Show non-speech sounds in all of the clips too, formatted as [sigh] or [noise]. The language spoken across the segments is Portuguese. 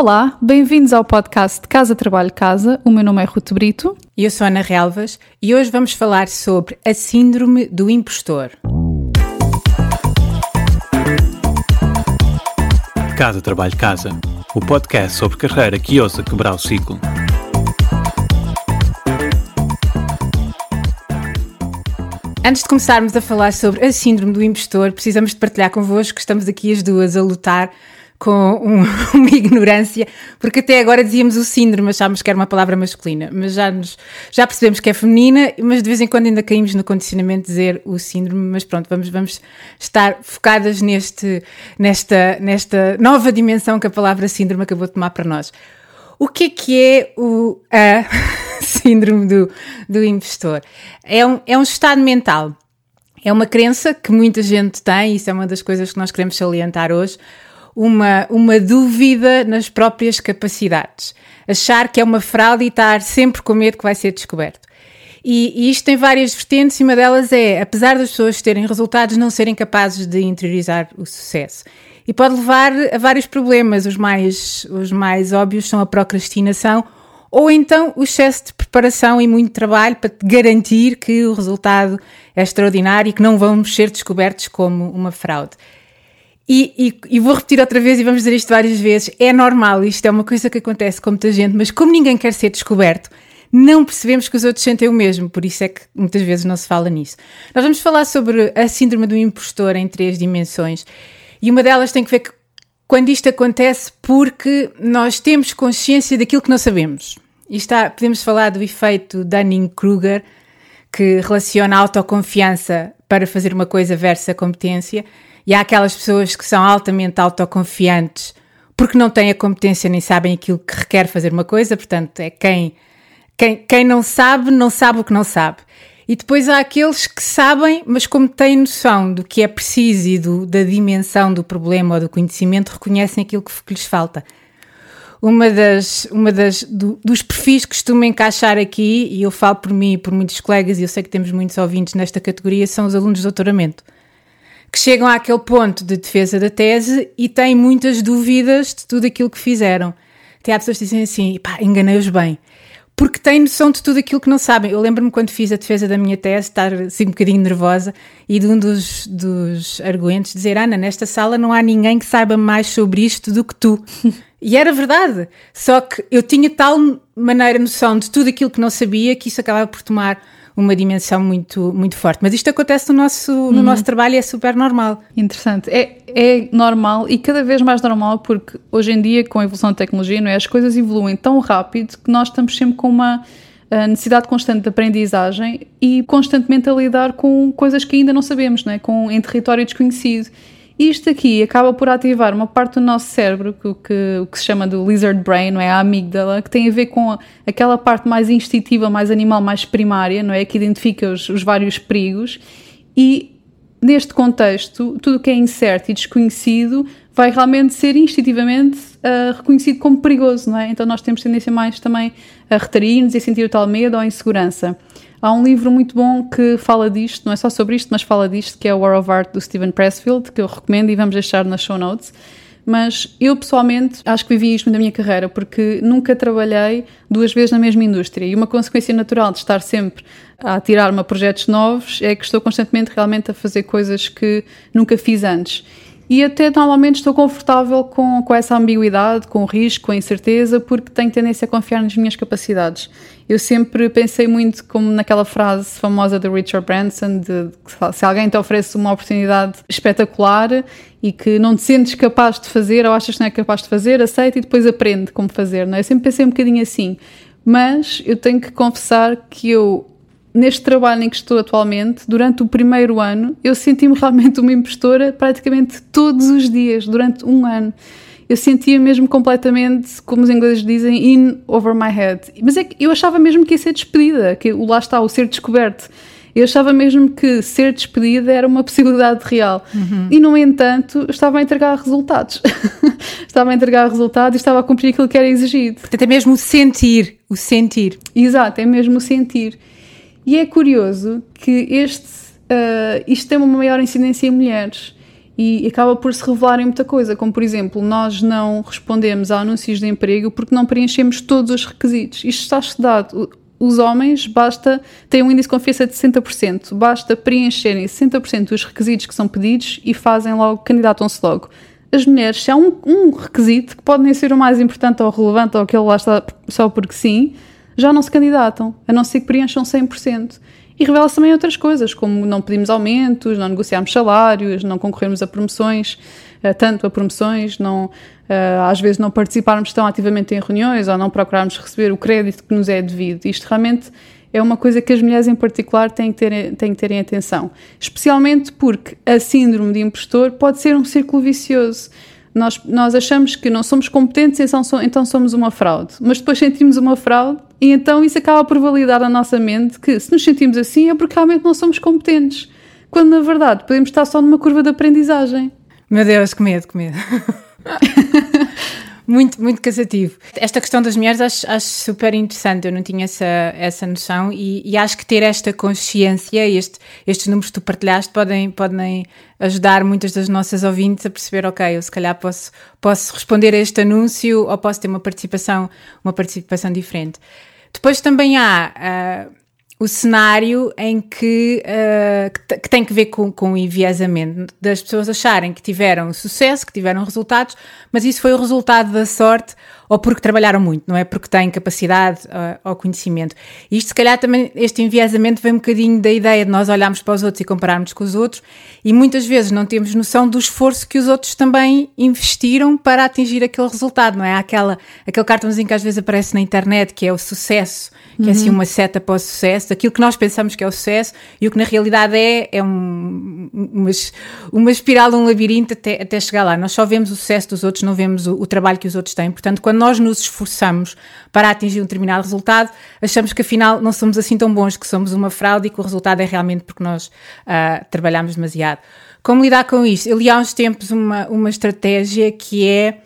Olá, bem-vindos ao podcast Casa Trabalho Casa. O meu nome é Ruto Brito. E eu sou Ana Relvas e hoje vamos falar sobre a Síndrome do Impostor. Casa Trabalho Casa, o podcast sobre carreira que ousa quebrar o ciclo. Antes de começarmos a falar sobre a Síndrome do Impostor, precisamos de partilhar convosco que estamos aqui as duas a lutar com um, [laughs] uma ignorância, porque até agora dizíamos o síndrome, achámos que era uma palavra masculina, mas já, nos, já percebemos que é feminina, mas de vez em quando ainda caímos no condicionamento de dizer o síndrome, mas pronto, vamos, vamos estar focadas neste, nesta, nesta nova dimensão que a palavra síndrome acabou de tomar para nós. O que é que é o a [laughs] síndrome do, do impostor? É um, é um estado mental, é uma crença que muita gente tem, isso é uma das coisas que nós queremos salientar hoje, uma, uma dúvida nas próprias capacidades. Achar que é uma fraude e estar sempre com medo que vai ser descoberto. E, e, isto tem várias vertentes, e uma delas é, apesar das pessoas terem resultados, não serem capazes de interiorizar o sucesso. E pode levar a vários problemas. Os mais, os mais óbvios são a procrastinação ou então o excesso de preparação e muito trabalho para garantir que o resultado é extraordinário e que não vamos ser descobertos como uma fraude. E, e, e, vou repetir outra vez e vamos dizer isto várias vezes: é normal, isto é uma coisa que acontece com muita gente, mas como ninguém quer ser descoberto, não percebemos que os outros sentem o mesmo, por isso é que muitas vezes não se fala nisso. Nós vamos falar sobre a síndrome do impostor em três dimensões e uma delas tem que ver que quando isto acontece porque nós temos consciência daquilo que não sabemos. E está, podemos falar do efeito Dunning-Kruger, que relaciona a autoconfiança para fazer uma coisa versus a competência. E há aquelas pessoas que são altamente autoconfiantes porque não têm a competência nem sabem aquilo que requer fazer uma coisa, portanto, é quem, quem, quem não sabe, não sabe o que não sabe. E depois há aqueles que sabem, mas como têm noção do que é preciso e do, da dimensão do problema ou do conhecimento, reconhecem aquilo que, que lhes falta. Uma das, uma das do, dos perfis que costumo encaixar aqui, e eu falo por mim e por muitos colegas, e eu sei que temos muitos ouvintes nesta categoria, são os alunos de doutoramento que chegam àquele ponto de defesa da tese e têm muitas dúvidas de tudo aquilo que fizeram. Até há pessoas que dizem assim, pá, enganei-os bem. Porque têm noção de tudo aquilo que não sabem. Eu lembro-me quando fiz a defesa da minha tese, estar assim um bocadinho nervosa, e de um dos, dos arguentes dizer: Ana, nesta sala não há ninguém que saiba mais sobre isto do que tu. [laughs] e era verdade. Só que eu tinha tal maneira noção de tudo aquilo que não sabia que isso acabava por tomar uma dimensão muito, muito forte. Mas isto acontece no nosso, no uhum. nosso trabalho e é super normal. Interessante. É, é normal e cada vez mais normal porque hoje em dia, com a evolução da tecnologia, não é? as coisas evoluem tão rápido que nós estamos sempre com uma necessidade constante de aprendizagem e constantemente a lidar com coisas que ainda não sabemos, não é? com, em território desconhecido. Isto aqui acaba por ativar uma parte do nosso cérebro, que, que, o que se chama do lizard brain, não é? A amígdala, que tem a ver com aquela parte mais instintiva, mais animal, mais primária, não é? Que identifica os, os vários perigos. E neste contexto, tudo o que é incerto e desconhecido vai realmente ser instintivamente uh, reconhecido como perigoso, não é? Então nós temos tendência mais também a retrair-nos e sentir o tal medo ou insegurança. Há um livro muito bom que fala disto, não é só sobre isto, mas fala disto, que é o War of Art do Steven Pressfield, que eu recomendo e vamos deixar nas show notes. Mas eu pessoalmente acho que vivi isto na minha carreira, porque nunca trabalhei duas vezes na mesma indústria. E uma consequência natural de estar sempre a tirar-me a projetos novos é que estou constantemente realmente a fazer coisas que nunca fiz antes e até normalmente estou confortável com, com essa ambiguidade, com o risco, com a incerteza, porque tenho tendência a confiar nas minhas capacidades. Eu sempre pensei muito como naquela frase famosa de Richard Branson, de, de se alguém te oferece uma oportunidade espetacular e que não te sentes capaz de fazer ou achas que não é capaz de fazer, aceita e depois aprende como fazer. Não é? Eu sempre pensei um bocadinho assim. Mas eu tenho que confessar que eu neste trabalho em que estou atualmente, durante o primeiro ano, eu senti-me [laughs] realmente uma impostora praticamente todos os dias, durante um ano. Eu sentia mesmo completamente, como os ingleses dizem, in over my head. Mas é que eu achava mesmo que ia ser despedida, que lá está, o ser descoberto. Eu achava mesmo que ser despedida era uma possibilidade real. Uhum. E, no entanto, estava a entregar resultados. [laughs] estava a entregar resultados e estava a cumprir aquilo que era exigido. Portanto, é mesmo o sentir. O sentir. Exato, é mesmo o sentir. E é curioso que este, uh, isto tem uma maior incidência em mulheres. e acaba por se revelar em muita coisa, como por exemplo, nós não respondemos a anúncios de emprego porque não preenchemos todos os requisitos. Isto está estudado. Os homens basta têm um índice de confiança de 60%, basta preencherem 60% dos requisitos que são pedidos e fazem logo, candidatam-se logo. As mulheres, se há um, um, requisito que pode nem ser o mais importante ou relevante ou aquele lá está só porque sim, já não se candidatam, a não ser que preencham 100%. E revela-se também outras coisas, como não pedimos aumentos, não negociamos salários, não concorremos a promoções, eh, tanto a promoções, não, eh, às vezes não participarmos tão ativamente em reuniões ou não procurarmos receber o crédito que nos é devido. Isto realmente é uma coisa que as mulheres em particular têm que ter, têm que ter em atenção. Especialmente porque a síndrome de impostor pode ser um círculo vicioso. Nós, nós achamos que não somos competentes, então, então somos uma fraude. Mas depois sentimos uma fraude e então isso acaba por validar a nossa mente que se nos sentimos assim é porque realmente não somos competentes. Quando na verdade podemos estar só numa curva de aprendizagem. Meu Deus, que medo, que medo. [laughs] muito, muito cansativo. Esta questão das mulheres acho, acho, super interessante, eu não tinha essa, essa noção e, e acho que ter esta consciência, este, estes números que tu partilhaste, podem, podem ajudar muitas das nossas ouvintes a perceber, ok, eu se calhar posso, posso responder a este anúncio ou posso ter uma participação, uma participação diferente. Depois também há uh, o cenário em que, uh, que, tem que ver com, com o enviesamento das pessoas acharem que tiveram sucesso, que tiveram resultados, mas isso foi o resultado da sorte ou porque trabalharam muito, não é? Porque têm capacidade uh, ou conhecimento. E isto, se calhar, também, este enviesamento vem um bocadinho da ideia de nós olharmos para os outros e compararmos com os outros e muitas vezes não temos noção do esforço que os outros também investiram para atingir aquele resultado, não é? Aquela, aquele cartãozinho que às vezes aparece na internet, que é o sucesso, que uhum. é assim uhum. uma seta para o sucesso, aquilo que nós pensamos que é o sucesso e o que na realidade é, é um, uma, uma espiral, um labirinto até, até chegar lá. Nós só vemos o sucesso dos outros, não vemos o, o trabalho que os outros têm. Portanto, quando nós nos esforçamos para atingir um determinado resultado, achamos que afinal não somos assim tão bons, que somos uma fraude e que o resultado é realmente porque nós uh, trabalhamos demasiado. Como lidar com isto? Eu li há uns tempos uma, uma estratégia que é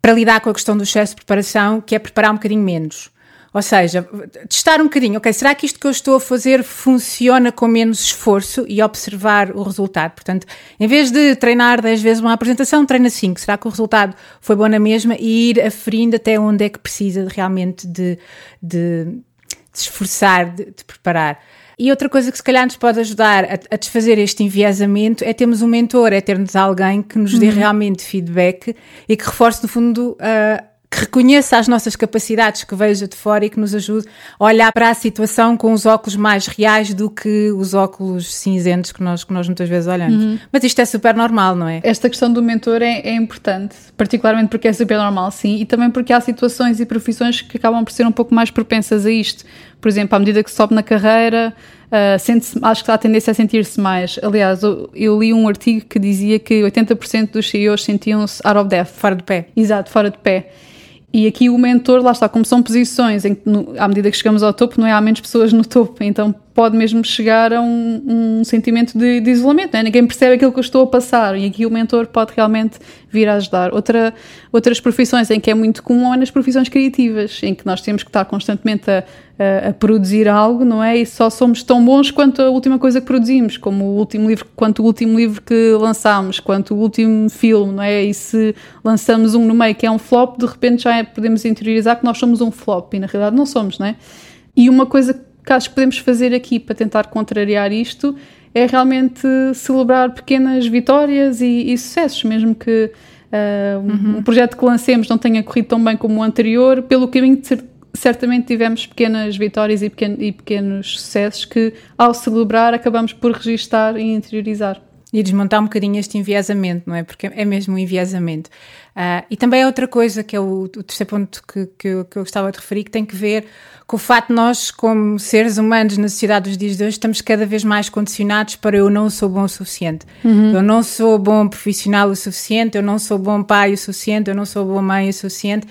para lidar com a questão do excesso de preparação, que é preparar um bocadinho menos. Ou seja, testar um bocadinho, ok, será que isto que eu estou a fazer funciona com menos esforço e observar o resultado? Portanto, em vez de treinar 10 vezes uma apresentação, treina 5. Será que o resultado foi bom na mesma? E ir aferindo até onde é que precisa realmente de, de, de esforçar, de, de preparar. E outra coisa que se calhar nos pode ajudar a, a, desfazer este enviesamento é termos um mentor, é termos alguém que nos dê uhum. realmente feedback e que reforce, no fundo, uh, que reconheça as nossas capacidades, que veja de fora e que nos ajude a olhar para a situação com os óculos mais reais do que os óculos cinzentos que nós, que nós muitas vezes olhamos. Uhum. Mas isto é super normal, não é? Esta questão do mentor é, é, importante, particularmente porque é super normal, sim, e também porque há situações e profissões que acabam por ser um pouco mais propensas a isto. Por exemplo, à medida que sobe na carreira, uh, sente acho que há tendência a sentir-se mais. Aliás, eu, eu, li um artigo que dizia que 80% dos CEOs sentiam-se out of depth. Fora de pé. Exato, fora de pé. E aqui o mentor, lá está, como são posições em que, no, à medida que chegamos ao topo, não é? há menos pessoas no topo, então pode mesmo chegar a um, um sentimento de, de isolamento, é? ninguém percebe aquilo que eu estou a passar e aqui o mentor pode realmente vir a ajudar. Outra, outras profissões em que é muito comum é nas profissões criativas, em que nós temos que estar constantemente a, a, a, produzir algo, não é? E só somos tão bons quanto a última coisa que produzimos, como o último livro, quanto o último livro que lançámos, quanto o último filme, não é? E se lançamos um no meio que é um flop, de repente já podemos interiorizar que nós somos um flop e na realidade não somos, não é? E uma coisa acho que podemos fazer aqui para tentar contrariar isto é realmente celebrar pequenas vitórias e, e sucessos, mesmo que uh, uhum. um projeto que lancemos não tenha corrido tão bem como o anterior, pelo caminho certamente tivemos pequenas vitórias e, pequen e pequenos sucessos que, ao celebrar, acabamos por registar e interiorizar. E desmontar um bocadinho este enviesamento, não é? Porque é mesmo um enviesamento. Uh, e também é outra coisa, que é o, o terceiro ponto que, que, eu, que eu gostava de referir, que tem que ver com o facto de nós, como seres humanos na sociedade dos dias de hoje, estamos cada vez mais condicionados para eu não sou bom o suficiente. Uhum. Eu não sou bom profissional o suficiente, eu não sou bom pai o suficiente, eu não sou boa mãe o suficiente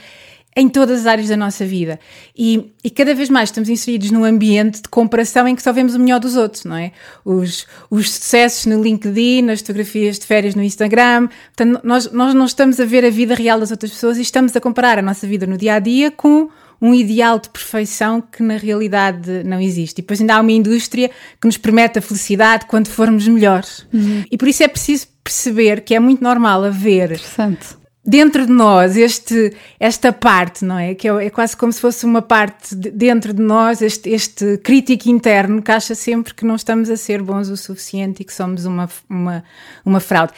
em todas as áreas da nossa vida. E, e, cada vez mais estamos inseridos num ambiente de comparação em que só vemos o melhor dos outros, não é? Os, os sucessos no LinkedIn, as fotografias de férias no Instagram. Portanto, nós, nós não estamos a ver a vida real das outras pessoas e estamos a comparar a nossa vida no dia a dia com um ideal de perfeição que na realidade não existe. E depois ainda há uma indústria que nos promete a felicidade quando formos melhores. Uhum. E por isso é preciso perceber que é muito normal haver Interessante. Dentro de nós este, esta parte, não é? Que é, é quase como se fosse uma parte de, dentro de nós, este, este crítico interno que acha sempre que não estamos a ser bons o suficiente e que somos uma, uma, uma fraude.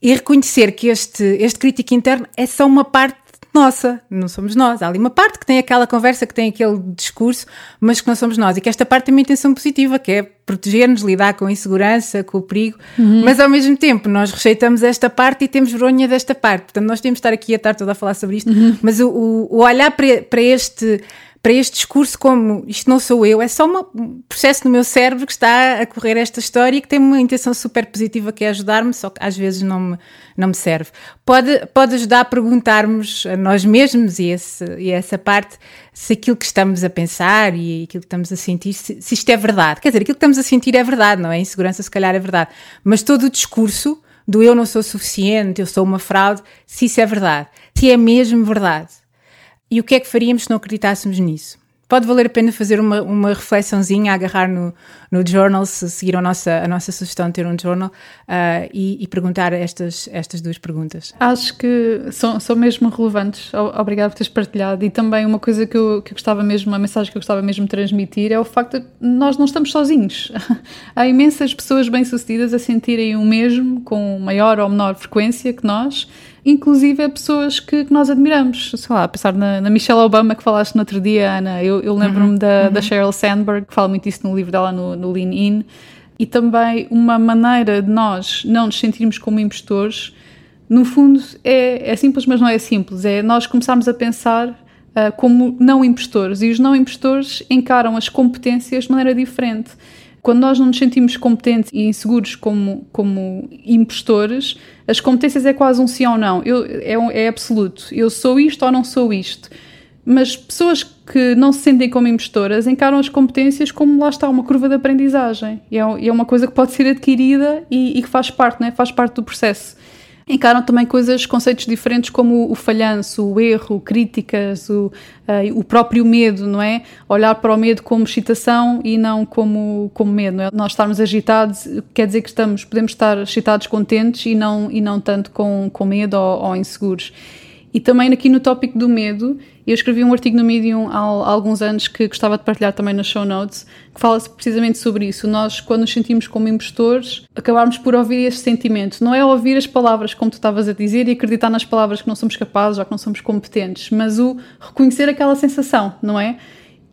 E reconhecer que este, este crítico interno é só uma parte nossa, não somos nós. Há ali uma parte que tem aquela conversa, que tem aquele discurso, mas que não somos nós. E que esta parte tem uma intenção positiva, que é proteger-nos, lidar com a insegurança, com o perigo, uhum. mas ao mesmo tempo nós rejeitamos esta parte e temos vergonha desta parte. Portanto, nós temos de estar aqui a estar toda a falar sobre isto, uhum. mas o, o, olhar para, para este para este discurso como isto não sou eu, é só um processo no meu cérebro que está a correr esta história e que tem uma intenção super positiva que é ajudar-me, só que às vezes não me, não me serve. Pode, pode ajudar a perguntarmos a nós mesmos e, esse, e essa parte se aquilo que estamos a pensar e aquilo que estamos a sentir, se, se isto é verdade. Quer dizer, aquilo que estamos a sentir é verdade, não é? Insegurança se calhar é verdade. Mas todo o discurso do eu não sou suficiente, eu sou uma fraude, se isso é verdade, se é mesmo verdade e o que é que faríamos se não acreditássemos nisso? Pode valer a pena fazer uma, uma reflexãozinha, agarrar no, no journal, se seguir a nossa, a nossa sugestão de ter um journal uh, e, e, perguntar estas, estas duas perguntas. Acho que são, são mesmo relevantes. Obrigada por teres partilhado. E também uma coisa que eu, que eu gostava mesmo, uma mensagem que eu gostava mesmo de transmitir é o facto de nós não estamos sozinhos. [laughs] Há imensas pessoas bem-sucedidas a sentirem o mesmo, com maior ou menor frequência que nós inclusive a pessoas que, que, nós admiramos. Sei lá, pensar na, na, Michelle Obama que falaste no outro dia, Ana. Eu, eu lembro-me uhum, da, uhum. da Sheryl Sandberg, que fala muito isso no livro dela, no, no Lean In. E também uma maneira de nós não nos sentirmos como impostores, no fundo, é, é simples, mas não é simples. É nós começarmos a pensar uh, como não impostores. E os não impostores encaram as competências de maneira diferente. Quando nós não nos sentimos competentes e inseguros como, como impostores, as competências é quase um sim ou não. Eu, é, é absoluto. Eu sou isto ou não sou isto. Mas pessoas que não se sentem como impostoras encaram as competências como lá está, uma curva de aprendizagem. E é, é uma coisa que pode ser adquirida e, e que faz parte, né? faz parte do processo encaram também coisas, conceitos diferentes como o falhanço, o erro, críticas, o, uh, o próprio medo, não é? Olhar para o medo como excitação e não como, como medo, é? Nós estarmos agitados quer dizer que estamos, podemos estar excitados, contentes e não, e não tanto com, com medo ou, ou inseguros. E também aqui no tópico do medo, eu escrevi um artigo no Medium há, alguns anos que gostava de partilhar também nas show notes, que fala precisamente sobre isso. Nós, quando nos sentimos como impostores, acabarmos por ouvir esse sentimento. Não é ouvir as palavras, como tu estavas a dizer, e acreditar nas palavras que não somos capazes ou que não somos competentes, mas o reconhecer aquela sensação, não é?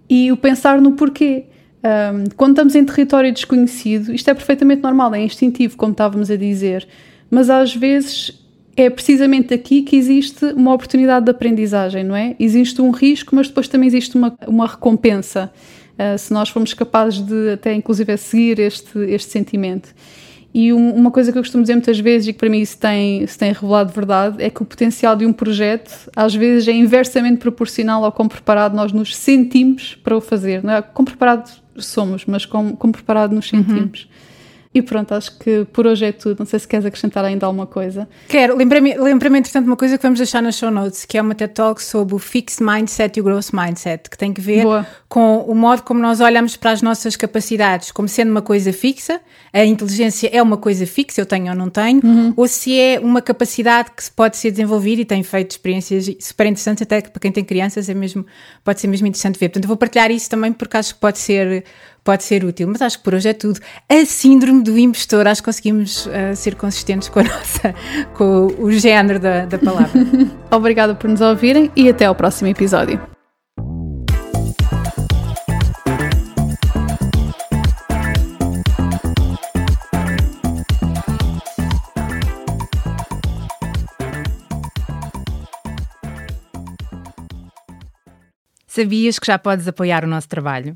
E o pensar no porquê. Um, quando estamos em território desconhecido, isto é perfeitamente normal, é instintivo, como estávamos a dizer, mas às vezes é precisamente aqui que existe uma oportunidade de aprendizagem, não é? Existe um risco, mas depois também existe uma, uma recompensa, uh, se nós formos capazes de até inclusive seguir este, este sentimento. E um, uma coisa que eu costumo dizer muitas vezes e que para mim isso tem, se tem revelado verdade é que o potencial de um projeto às vezes é inversamente proporcional ao quão preparado nós nos sentimos para o fazer. Não é? Quão preparado somos, mas como, como preparado nos uhum. sentimos. Uhum. E pronto, acho que por hoje é tudo. Não sei se queres acrescentar ainda alguma coisa. Quero. Lembrei-me, lembrei entretanto, uma coisa que vamos deixar nas show notes, que é uma TED Talk sobre o Fixed Mindset e o Growth Mindset, que tem que ver Boa. com o modo como nós olhamos para as nossas capacidades, como sendo uma coisa fixa, a inteligência é uma coisa fixa, eu tenho ou não tenho, uhum. ou se é uma capacidade que pode ser desenvolvida e tem feito experiências super interessantes, até para quem tem crianças é mesmo, pode ser mesmo interessante ver. Portanto, eu vou partilhar isso também porque acho que pode ser pode ser útil. Mas acho que por hoje é tudo. A síndrome do impostor, acho que conseguimos uh, ser consistentes com a [laughs] nossa, com o género da, da palavra. [laughs] Obrigada por nos ouvirem e até ao próximo episódio. Sabias que já podes apoiar o nosso trabalho?